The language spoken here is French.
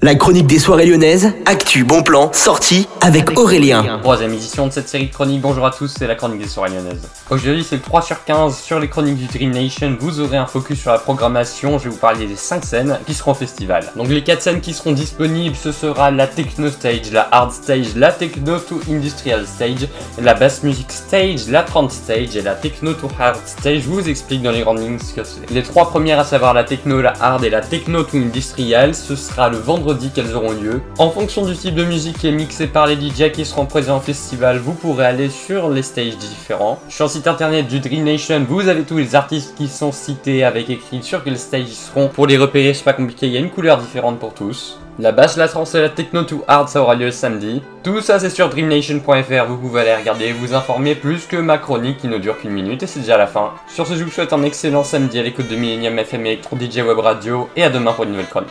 La chronique des soirées lyonnaises, actu, bon plan, sortie avec Aurélien. Troisième édition de cette série de chroniques, bonjour à tous, c'est la chronique des soirées lyonnaises. Aujourd'hui c'est le 3 sur 15 sur les chroniques du Dream Nation, vous aurez un focus sur la programmation, je vais vous parler des 5 scènes qui seront au festival. Donc les 4 scènes qui seront disponibles, ce sera la Techno Stage, la Hard Stage, la Techno to Industrial Stage, la Bass Music Stage, la Trance Stage et la Techno to Hard Stage. Je vous explique dans les grandes lignes ce que c'est. Les trois premières à savoir la Techno, la Hard et la Techno to Industrial, ce sera le vendredi qu'elles auront lieu. En fonction du type de musique qui est mixé par les DJ qui seront présents au festival, vous pourrez aller sur les stages différents. Sur le site internet du Dream Nation, vous avez tous les artistes qui sont cités avec écrit sur quel stage ils seront. Pour les repérer, c'est pas compliqué, il y a une couleur différente pour tous. La basse, la trance et la techno to hard, ça aura lieu samedi. Tout ça, c'est sur dreamnation.fr. Vous pouvez aller regarder et vous informer plus que ma chronique qui ne dure qu'une minute et c'est déjà la fin. Sur ce, je vous souhaite un excellent samedi à l'écoute de Millennium FM Electro DJ Web Radio et à demain pour une nouvelle chronique.